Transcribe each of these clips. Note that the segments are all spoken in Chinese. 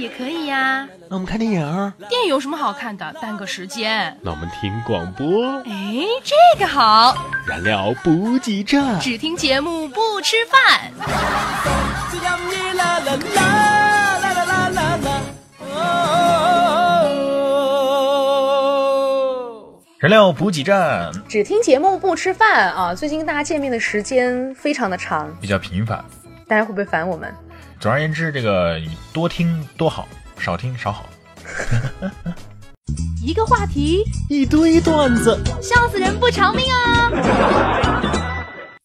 也可以呀。那我们看电影。电影有什么好看的？耽搁时间。那我们听广播。哎，这个好。燃料补给站。只听节目不吃饭。燃料补给站。只听节目不吃饭啊！最近跟大家见面的时间非常的长，比较频繁。大家会不会烦我们？总而言之，这个多听多好，少听少好。一个话题，一堆段子，笑死人不偿命啊！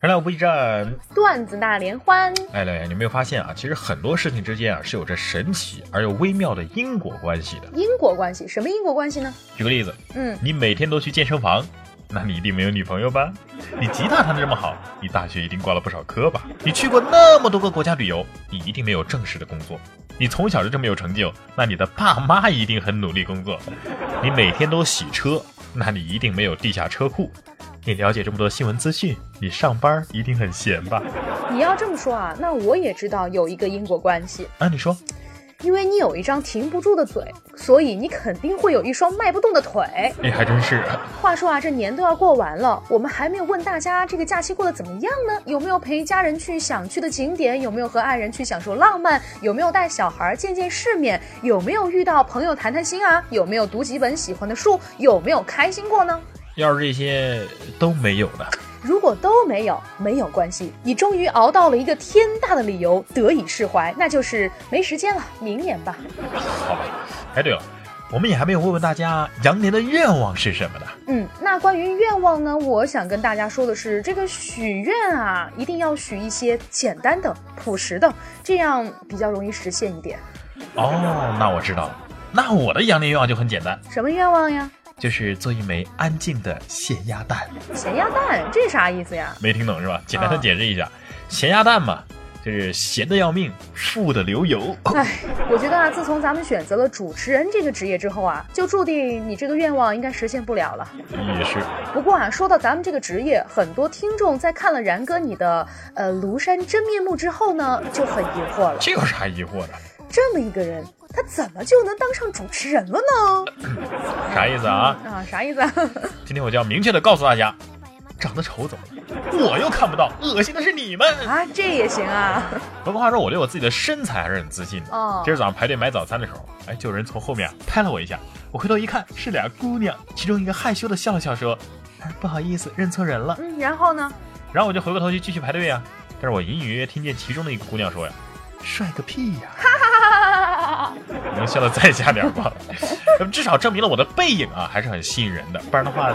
原来我不一站，段子大联欢。哎，老爷，你没有发现啊？其实很多事情之间啊是有着神奇而又微妙的因果关系的。因果关系？什么因果关系呢？举个例子，嗯，你每天都去健身房。那你一定没有女朋友吧？你吉他弹得这么好，你大学一定挂了不少科吧？你去过那么多个国家旅游，你一定没有正式的工作。你从小就这么有成就，那你的爸妈一定很努力工作。你每天都洗车，那你一定没有地下车库。你了解这么多新闻资讯，你上班一定很闲吧？你要这么说啊，那我也知道有一个因果关系啊。你说。因为你有一张停不住的嘴，所以你肯定会有一双迈不动的腿。哎，还真是。话说啊，这年都要过完了，我们还没有问大家这个假期过得怎么样呢？有没有陪家人去想去的景点？有没有和爱人去享受浪漫？有没有带小孩见见世面？有没有遇到朋友谈谈心啊？有没有读几本喜欢的书？有没有开心过呢？要是这些都没有的。如果都没有，没有关系，你终于熬到了一个天大的理由，得以释怀，那就是没时间了，明年吧。好吧。哎，对了，我们也还没有问问大家羊年的愿望是什么呢？嗯，那关于愿望呢，我想跟大家说的是，这个许愿啊，一定要许一些简单的、朴实的，这样比较容易实现一点。哦，那我知道了。那我的羊年愿望就很简单。什么愿望呀？就是做一枚安静的咸鸭蛋。咸鸭蛋，这啥意思呀？没听懂是吧？简单的解释一下，咸鸭蛋嘛，就是咸的要命，富的流油。哎，我觉得啊，自从咱们选择了主持人这个职业之后啊，就注定你这个愿望应该实现不了了。也是。不过啊，说到咱们这个职业，很多听众在看了然哥你的呃庐山真面目之后呢，就很疑惑了。这有啥疑惑的？这么一个人。他怎么就能当上主持人了呢？啥意思啊？啊，啥意思？啊？今天我就要明确的告诉大家，长得丑怎么了？我又看不到，恶心的是你们啊！这也行啊。不过话说，我对我自己的身材还是很自信的。哦。今儿早上排队买早餐的时候，哎，就有人从后面拍了我一下。我回头一看，是俩姑娘，其中一个害羞的笑了笑，说：“不好意思，认错人了。”嗯，然后呢？然后我就回过头去继续排队呀。但是我隐隐约约听见其中的一个姑娘说呀：“帅个屁呀！”能笑得再加点吗？至少证明了我的背影啊还是很吸引人的，不然的话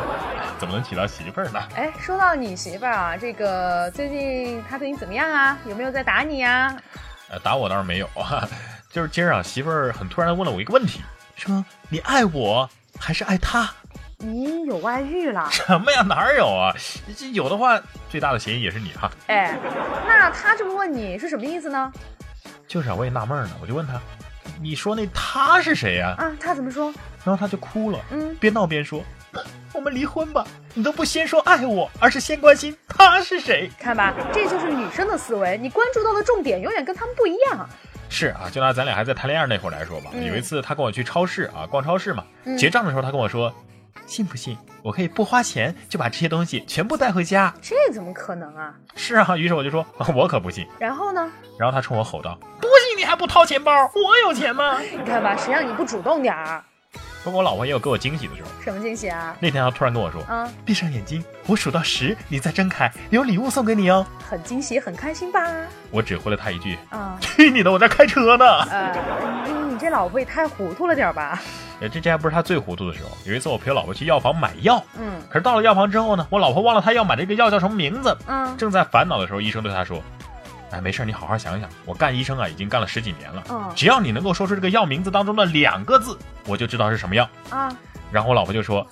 怎么能娶到媳妇儿呢？哎，说到你媳妇儿啊，这个最近她对你怎么样啊？有没有在打你呀？呃，打我倒是没有啊，就是今儿啊，媳妇儿很突然的问了我一个问题，说你爱我还是爱他？你有外遇了？什么呀？哪有啊？这有的话，最大的嫌疑也是你哈。哎，那他这么问你是什么意思呢？就是啊，我也纳闷呢，我就问他。你说那他是谁呀？啊，他怎么说？然后他就哭了，嗯，边闹边说：“我们离婚吧！你都不先说爱我，而是先关心他是谁。看吧，这就是女生的思维，你关注到的重点永远跟他们不一样。是啊，就拿咱俩还在谈恋爱那会儿来说吧，有一次他跟我去超市啊逛超市嘛，结账的时候他跟我说。信不信？我可以不花钱就把这些东西全部带回家？这怎么可能啊？是啊，于是我就说，我可不信。然后呢？然后他冲我吼道：“不还不掏钱包？我有钱吗？你看吧，谁让你不主动点儿？”不过我老婆也有给我惊喜的时候。什么惊喜啊？那天她突然跟我说：“啊，闭上眼睛，我数到十，你再睁开，有礼物送给你哦。”很惊喜，很开心吧？我只回了她一句：“啊，去你的，我在开车呢。”呃，你这老婆也太糊涂了点吧？这这还不是他最糊涂的时候。有一次我陪我老婆去药房买药，嗯，可是到了药房之后呢，我老婆忘了她要买这个药叫什么名字，嗯，正在烦恼的时候，医生对她说：“哎，没事，你好好想想，我干医生啊已经干了十几年了，嗯，只要你能够说出这个药名字当中的两个字，我就知道是什么药啊。”然后我老婆就说：“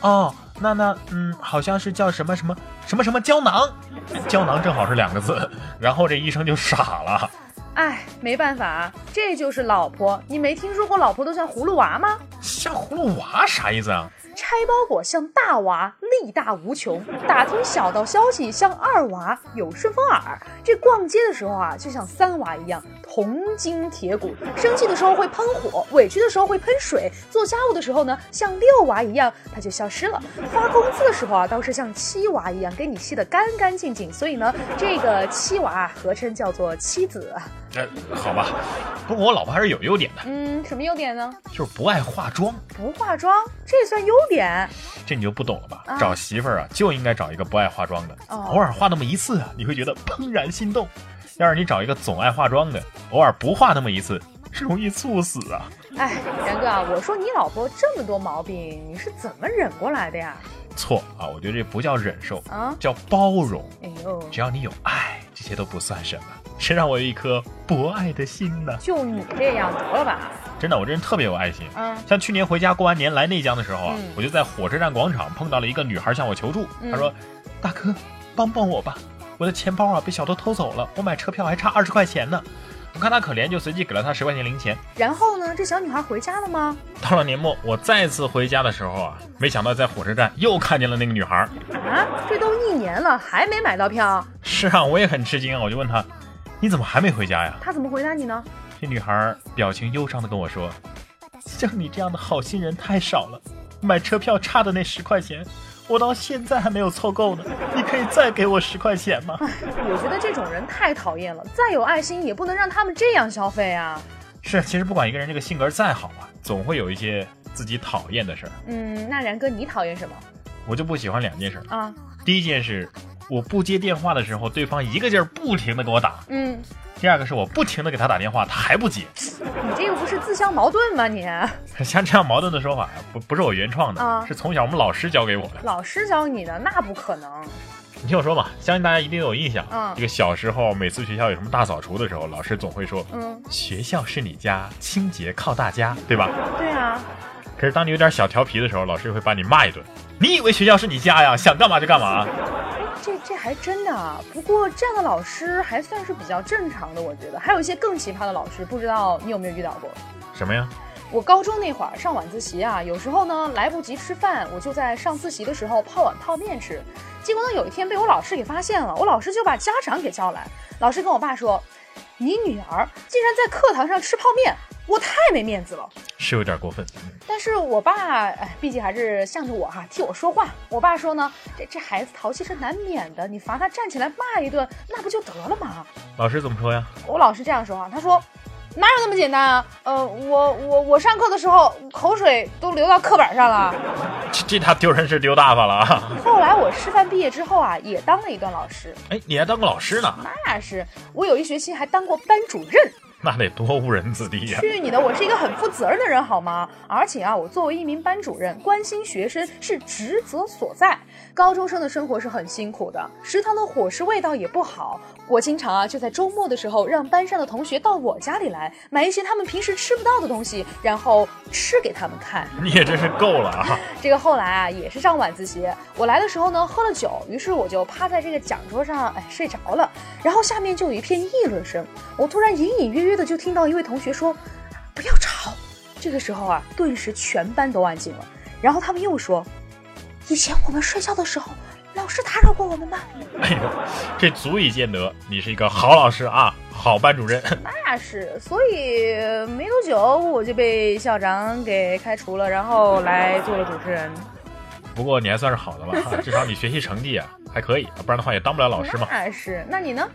哦，那那嗯，好像是叫什么什么什么什么胶囊，胶囊正好是两个字。然后这医生就傻了。哎，没办法，这就是老婆。你没听说过老婆都像葫芦娃吗？像葫芦娃啥意思啊？拆包裹像大娃，力大无穷；打听小道消息像二娃，有顺风耳。这逛街的时候啊，就像三娃一样，铜筋铁骨。生气的时候会喷火，委屈的时候会喷水。做家务的时候呢，像六娃一样，他就消失了。发工资的时候啊，倒是像七娃一样，给你吸得干干净净。所以呢，这个七娃合称叫做妻子。呃，好吧，不过我老婆还是有优点的。嗯，什么优点呢？就是不爱化妆。不化妆，这算优点？这你就不懂了吧？啊找媳妇儿啊，就应该找一个不爱化妆的，哦偶尔化那么一次啊，你会觉得怦然心动。要是你找一个总爱化妆的，偶尔不化那么一次，是容易猝死啊。哎，然哥啊，我说你老婆这么多毛病，你是怎么忍过来的呀？错啊，我觉得这不叫忍受，啊，叫包容。哎呦，只要你有爱，这些都不算什么。谁让我有一颗博爱的心呢？就你这样得了吧？真的，我这人特别有爱心。嗯像去年回家过完年来内江的时候啊，嗯我就在火车站广场碰到了一个女孩向我求助，嗯她说：“大哥，帮帮我吧，我的钱包啊被小偷偷走了，我买车票还差二十块钱呢。”我看她可怜，就随即给了她十块钱零钱。然后呢？这小女孩回家了吗？到了年末，我再次回家的时候啊，没想到在火车站又看见了那个女孩。啊，这都一年了，还没买到票，是啊，我也很吃惊啊，我就问她：“你怎么还没回家呀她怎么回答你呢？？”这女孩表情忧伤的跟我说：“像你这样的好心人太少了，买车票差的那十块钱，我到现在还没有凑够呢。你可以再给我十块钱吗？” 我觉得这种人太讨厌了，再有爱心也不能让他们这样消费啊。是，其实不管一个人这个性格再好啊，总会有一些自己讨厌的事儿。嗯，那然哥你讨厌什么我就不喜欢两件事。啊？第一件事，我不接电话的时候，对方一个劲儿不停的给我打；嗯，第二个是我不停的给他打电话，他还不接。你这个不是自相矛盾吗你？像这样矛盾的说法，不不是我原创的，啊是从小我们老师教给我的。老师教你的那不可能。你听我说嘛，相信大家一定有印象。嗯这个小时候每次学校有什么大扫除的时候，老师总会说：“嗯，学校是你家，清洁靠大家，对吧对啊，？”可是当你有点小调皮的时候，老师会把你骂一顿。你以为学校是你家呀？想干嘛就干嘛。这这还真的啊。不过这样的老师还算是比较正常的，我觉得。还有一些更奇葩的老师，不知道你有没有遇到过？什么呀？我高中那会儿上晚自习啊，有时候呢来不及吃饭，我就在上自习的时候泡碗泡面吃。结果呢有一天被我老师给发现了，我老师就把家长给叫来。老师跟我爸说：“你女儿竟然在课堂上吃泡面，我太没面子了。”是有点过分。但是我爸，哎，毕竟还是向着我哈、替我说话。我爸说呢，这这孩子淘气是难免的，你罚他站起来骂一顿，那不就得了吗？老师怎么说呀？我老师这样说啊，他说哪有那么简单啊？呃，我我我上课的时候口水都流到课本上了。这这他丢人是丢大发了啊！后来我师范毕业之后啊，也当了一段老师，哎，你还当过老师呢？那是我有一学期还当过班主任。那得多误人子弟呀！去你的！我是一个很负责任的人，好吗？而且啊，我作为一名班主任，关心学生是职责所在。高中生的生活是很辛苦的，食堂的伙食味道也不好。我经常啊，就在周末的时候，让班上的同学到我家里来，买一些他们平时吃不到的东西，然后吃给他们看。你也真是够了啊！这个后来啊，也是上晚自习。我来的时候呢，喝了酒，于是我就趴在这个讲桌上，哎，睡着了。然后下面就有一片议论声，我突然隐隐约约的就听到一位同学说：“不要吵。”这个时候啊，顿时全班都安静了。然后他们又说：“以前我们睡觉的时候，老师打扰过我们吗？”哎呦，这足以见得你是一个好老师啊，好班主任。那是，所以没多久我就被校长给开除了，然后来做了主持人。不过你还算是好的吧，至少你学习成绩啊还可以，不然的话也当不了老师嘛。那是，那你呢？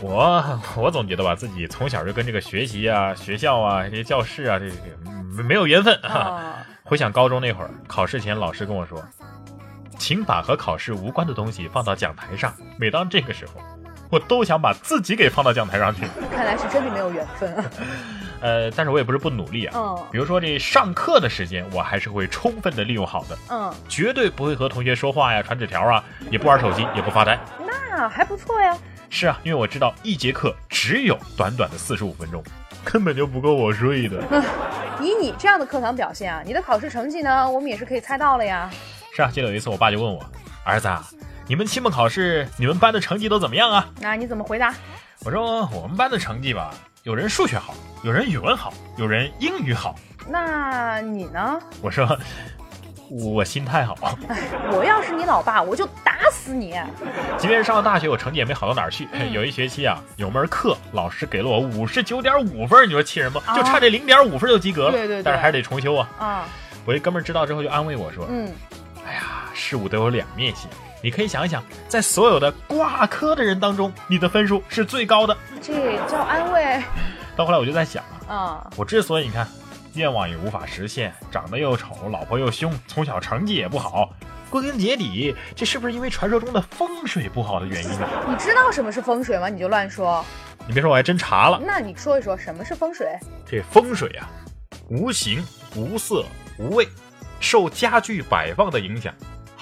我我总觉得吧，自己从小就跟这个学习啊、学校啊、这些教室啊，这个嗯没有缘分啊。啊，回想高中那会儿，考试前老师跟我说，请把和考试无关的东西放到讲台上。每当这个时候，我都想把自己给放到讲台上去。看来是真的没有缘分。啊 呃，但是我也不是不努力啊。嗯比如说这上课的时间，我还是会充分的利用好的，嗯，绝对不会和同学说话呀、传纸条啊，也不玩手机，也不发呆。那还不错呀。是啊，因为我知道一节课只有短短的四十五分钟，根本就不够我睡的。以你这样的课堂表现啊，你的考试成绩呢，我们也是可以猜到了呀。是啊，记得有一次我爸就问我，儿子啊，你们期末考试你们班的成绩都怎么样啊？那你怎么回答？我说我们班的成绩吧，有人数学好，有人语文好，有人英语好。那你呢？我说我心态好，我要是你老爸，我就打死你！即便是上了大学，我成绩也没好到哪儿去。有一学期啊，有门课老师给了我五十九点五分，你说气人不？就差这零点五分就及格了。对对对但是还是得重修啊。啊，我一哥们儿知道之后就安慰我说嗯，：“哎呀，事物都有两面性。你可以想一想，在所有的挂科的人当中，你的分数是最高的。这叫安慰。”到后来我就在想啊，啊，我之所以你看愿望也无法实现，长得又丑，老婆又凶，从小成绩也不好，归根结底，这是不是因为传说中的风水不好的原因呢？你知道什么是风水吗？你就乱说。你别说，我还真查了，那你说一说什么是风水？这风水啊，无形、无色、无味，受家具摆放的影响，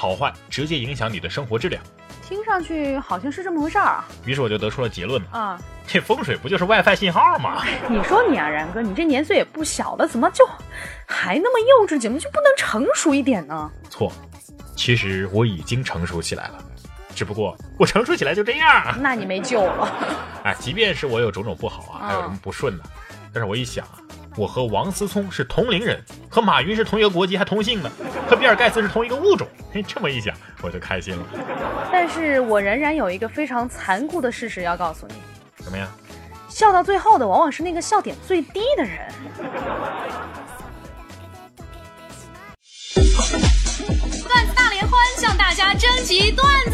好坏直接影响你的生活质量。听上去好像是这么回事儿啊。于是我就得出了结论嘛，啊，这风水不就是 WiFi 信号吗？你说你啊，然哥，你这年岁也不小了，怎么就还那么幼稚？怎么就不能成熟一点呢？错，其实我已经成熟起来了，只不过我成熟起来就这样。那你没救了。哎，即便是我有种种不好啊，还有什么不顺呢？但是我一想啊，我和王思聪是同龄人，和马云是同一个国籍还同姓呢，和比尔盖茨是同一个物种。嘿，这么一想我就开心了。但是我仍然有一个非常残酷的事实要告诉你：什么呀？笑到最后的往往是那个笑点最低的人。段子大联欢向大家征集段子啦！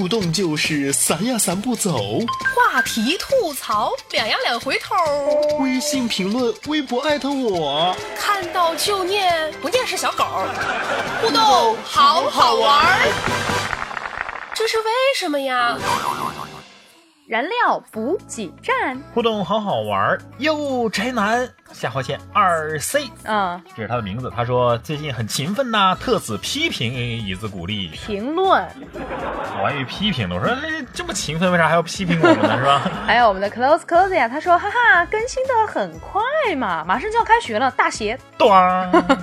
互动就是散呀散不走，话题吐槽，两呀两回头，微信评论，微博艾特我。看到就念，不念是小狗。互动好好玩儿，这是为什么呀？燃料补给站，互动好好玩儿，哟，宅男下划线二 C，嗯，这是他的名字。他说最近很勤奋呐、特此批评，以资鼓励。评论，我还以为批评呢，我说哎这么勤奋，为啥还要批评我们呢？是吧？还有我们的 close close 呀，他说哈哈，更新的很快嘛，马上就要开学了，大写。咣，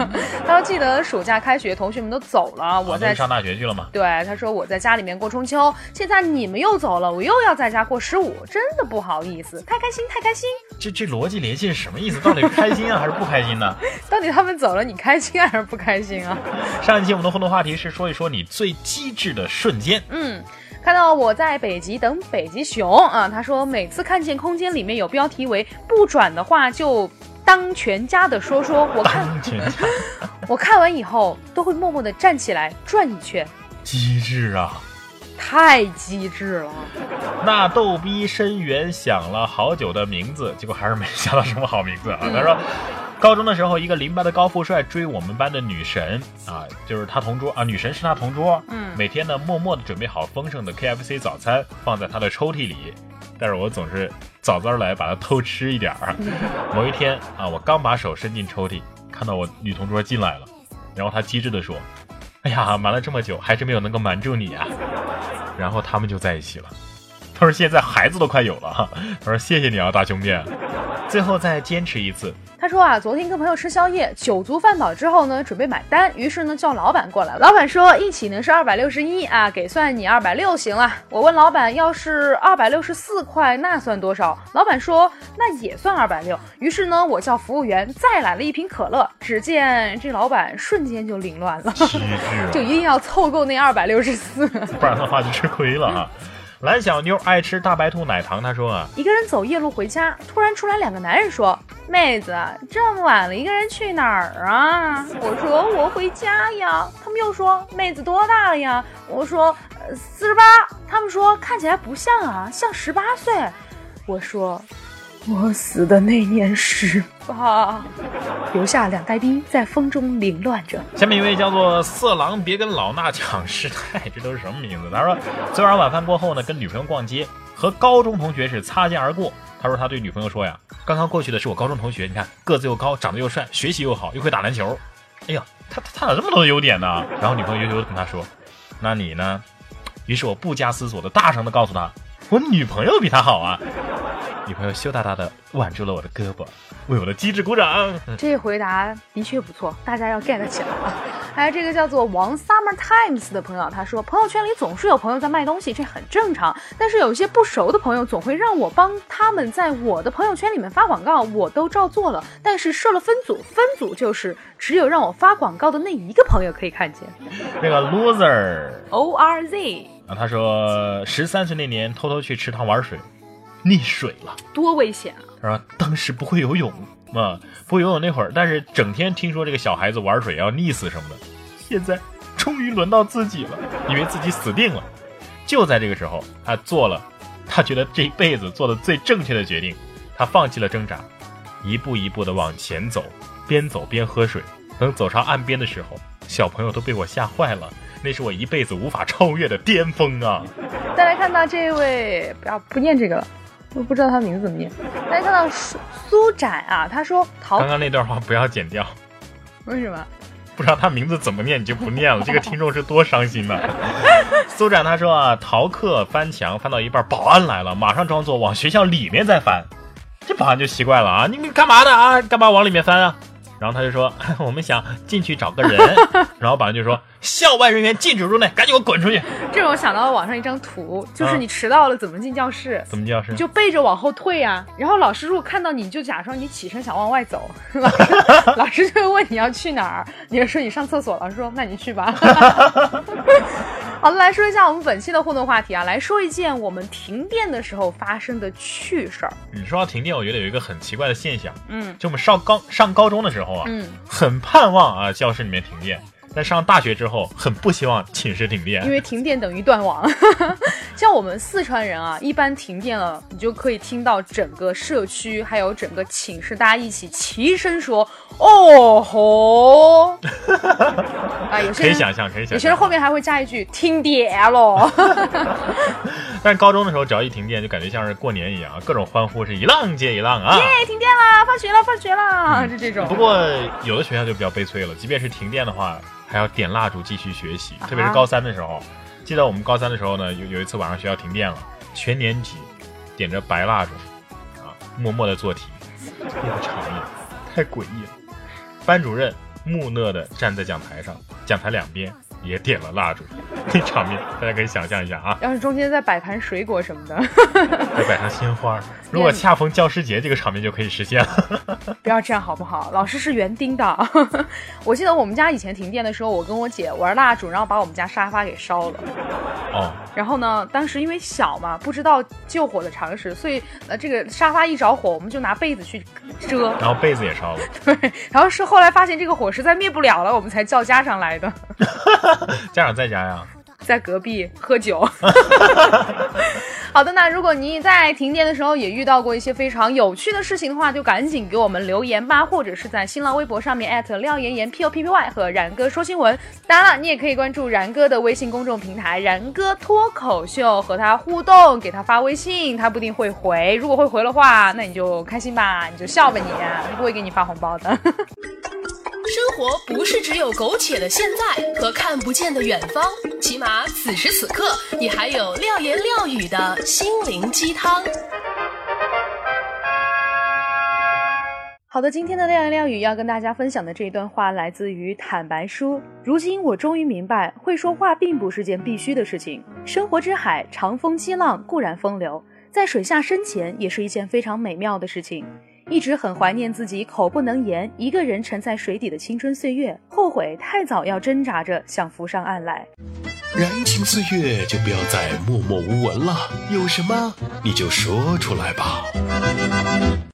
他说记得暑假开学，同学们都走了，我在我上大学去了嘛。对，他说我在家里面过中秋，现在你们又走了，我又要在家过十五，真的不好意思，太开心，太开心。这这逻辑联系是什么意思？到底是开心啊还是不开心呢？到底他们走了，你开心还是不开心啊？上一期我们的互动话题是说一说你最机智的瞬间。嗯，看到我在北极等北极熊啊，他说每次看见空间里面有标题为“不转的话就当全家的说说”，我看 我看完以后都会默默的站起来转一圈，机智啊！太机智了。那逗逼深渊想了好久的名字，结果还是没想到什么好名字啊。他说，高中的时候，一个邻班的高富帅追我们班的女神啊，就是他同桌啊，女神是他同桌，嗯每天呢默默的准备好丰盛的 KFC 早餐放在他的抽屉里，但是我总是早早来把它偷吃一点儿。某一天啊，我刚把手伸进抽屉，看到我女同桌进来了，然后他机智的说：“哎呀，瞒了这么久，还是没有能够瞒住你啊。”然后他们就在一起了。他说现在孩子都快有了哈。他说谢谢你啊，大兄弟。最后再坚持一次，他说啊，昨天跟朋友吃宵夜，酒足饭饱之后呢，准备买单，于是呢叫老板过来。老板说一起呢是二百六十一啊，给算你二百六行了。我问老板，要是二百六十四块，那算多少？老板说那也算二百六。于是呢，我叫服务员再来了一瓶可乐。只见这老板瞬间就凌乱了，就啊，一定要凑够那二百六十四。不然的话就吃亏了哈。蓝小妞爱吃大白兔奶糖，她说啊，一个人走夜路回家，突然出来两个男人说：“妹子，这么晚了，一个人去哪儿啊？”我说：“我回家呀。”他们又说：“妹子多大了呀？”我说：“呃四十八。”他们说：“看起来不像啊，像十八岁。”我说：“我死的那年十八，留下两代兵在风中凌乱着。下面一位叫做色狼，别跟老衲抢师太，这都是什么名字？他说，昨晚晚饭过后呢，跟女朋友逛街，和高中同学是擦肩而过。他说他对女朋友说呀，刚刚过去的是我高中同学，你看个子又高，长得又帅，学习又好，又会打篮球。哎呀，他他咋这么多优点呢？然后女朋友悠悠的跟他说，那你呢？于是我不加思索的大声的告诉他，我女朋友比他好啊。女朋友羞答答的挽住了我的胳膊，为我的机智鼓掌。这回答的确不错，大家要 get 起来啊！还有这个叫做王 Summer Times 的朋友，他说朋友圈里总是有朋友在卖东西，这很正常。但是有些不熟的朋友总会让我帮他们在我的朋友圈里面发广告，我都照做了。但是设了分组，分组就是只有让我发广告的那一个朋友可以看见。那个 loser O R Z 啊，他说十三岁那年偷偷去池塘玩水。溺水了，多危险啊！他说当时不会游泳啊，不会游泳那会儿，但是整天听说这个小孩子玩水要溺死什么的。现在终于轮到自己了，以为自己死定了。就在这个时候，他做了他觉得这辈子做的最正确的决定，他放弃了挣扎，一步一步的往前走，边走边喝水。等走上岸边的时候，小朋友都被我吓坏了，那是我一辈子无法超越的巅峰啊！再来看到这位，不要不念这个了。我不知道他名字怎么念。大家看到苏苏展啊，他说逃。刚刚那段话不要剪掉。为什么？不知道他名字怎么念，你就不念了。这个听众是多伤心呐。苏展他说啊，逃课翻墙翻到一半，保安来了，马上装作往学校里面在翻。这保安就奇怪了啊，你你干嘛呢啊？干嘛往里面翻啊？然后他就说：“ 我们想进去找个人。”然后保安就说：“校外人员禁止入内，赶紧给我滚出去！”这种想到了网上一张图，就是你迟到了怎么进教室？怎么进教室？你就背着往后退呀。然后老师如果看到你就假装你起身想往外走，老师老师就会问你要去哪儿，你就说你上厕所。老师说：“那你去吧。”好了，来说一下我们本期的互动话题啊，来说一件我们停电的时候发生的趣事儿。你说到停电，我觉得有一个很奇怪的现象，嗯，就我们上高上高中的时候啊，嗯，很盼望啊教室里面停电。在上大学之后，很不希望寝室停电，因为停电等于断网。像我们四川人啊，一般停电了，你就可以听到整个社区还有整个寝室大家一起齐声说：“哦吼！” 啊，有些可以想象，可以想象。有些人后面还会加一句：“停电了。”但是高中的时候，只要一停电，就感觉像是过年一样，各种欢呼是一浪接一浪啊！耶，停电了，放学了，放学了，就这种。不过有的学校就比较悲催了，即便是停电的话。还要点蜡烛继续学习，特别是高三的时候。记得我们高三的时候呢，有有一次晚上学校停电了，全年级点着白蜡烛，啊，默默的做题，那个场面太诡异了。班主任木讷地站在讲台上，讲台两边。也点了蜡烛，那场面大家可以想象一下啊！要是中间再摆盘水果什么的，再摆上鲜花，如果恰逢教师节，这个场面就可以实现了。不要这样好不好？老师是园丁的。我记得我们家以前停电的时候，我跟我姐玩蜡烛，然后把我们家沙发给烧了。哦。然后呢，当时因为小嘛，不知道救火的常识，所以呃，这个沙发一着火，我们就拿被子去遮。然后被子也烧了。对。然后是后来发现这个火实在灭不了了，我们才叫家长来的。家长在家呀，在隔壁喝酒。好的，那如果你在停电的时候也遇到过一些非常有趣的事情的话，就赶紧给我们留言吧，或者是在新浪微博上面艾特廖妍妍 P O P P Y 和然哥说新闻。当然了，你也可以关注然哥的微信公众平台“然哥脱口秀”，和他互动，给他发微信，他不一定会回。如果会回的话，那你就开心吧，你就笑吧，你不会给你发红包的。生活不是只有苟且的现在和看不见的远方，起码此时此刻，你还有廖言廖语的心灵鸡汤。好的，今天的廖言廖语要跟大家分享的这一段话来自于坦白书。如今我终于明白，会说话并不是件必须的事情。生活之海，长风激浪固然风流，在水下深潜也是一件非常美妙的事情。一直很怀念自己口不能言、一个人沉在水底的青春岁月，后悔太早要挣扎着想浮上岸来。燃情岁月就不要再默默无闻了，有什么你就说出来吧。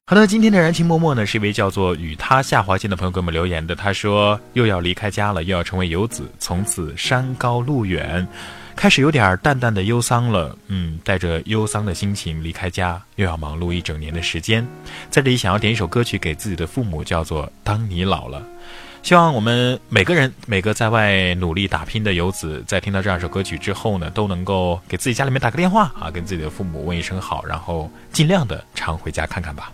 好的，今天的燃情脉脉呢，是一位叫做与他下划线的朋友给我们留言的。他说又要离开家了，又要成为游子，从此山高路远。开始有点淡淡的忧伤了。嗯，带着忧伤的心情离开家，又要忙碌一整年的时间，在这里想要点一首歌曲给自己的父母，叫做《当你老了》。希望我们每个人，每个在外努力打拼的游子，在听到这样一首歌曲之后呢，都能够给自己家里面打个电话啊，跟自己的父母问一声好，然后尽量的常回家看看吧。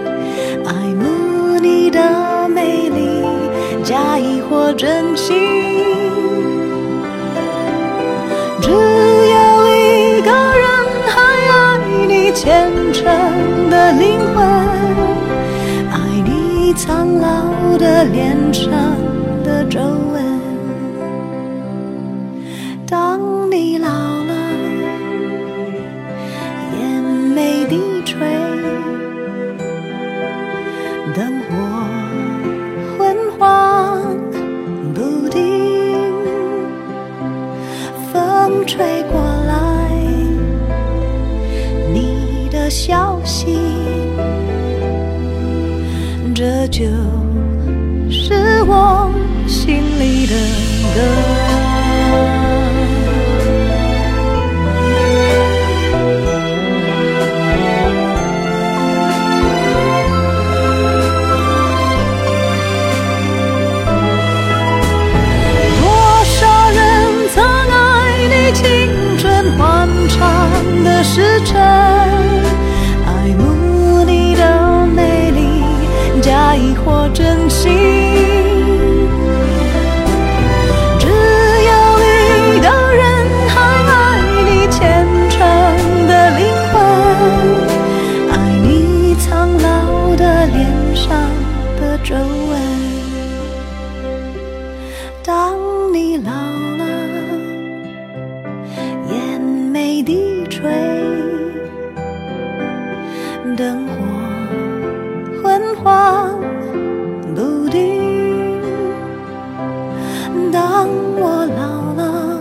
爱或真心。只有一个人还爱你虔诚的灵魂，爱你苍老的脸上的皱纹。低垂灯火昏黄不定。当我老了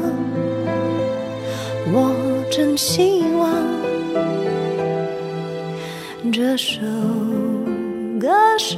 我真希望这首歌是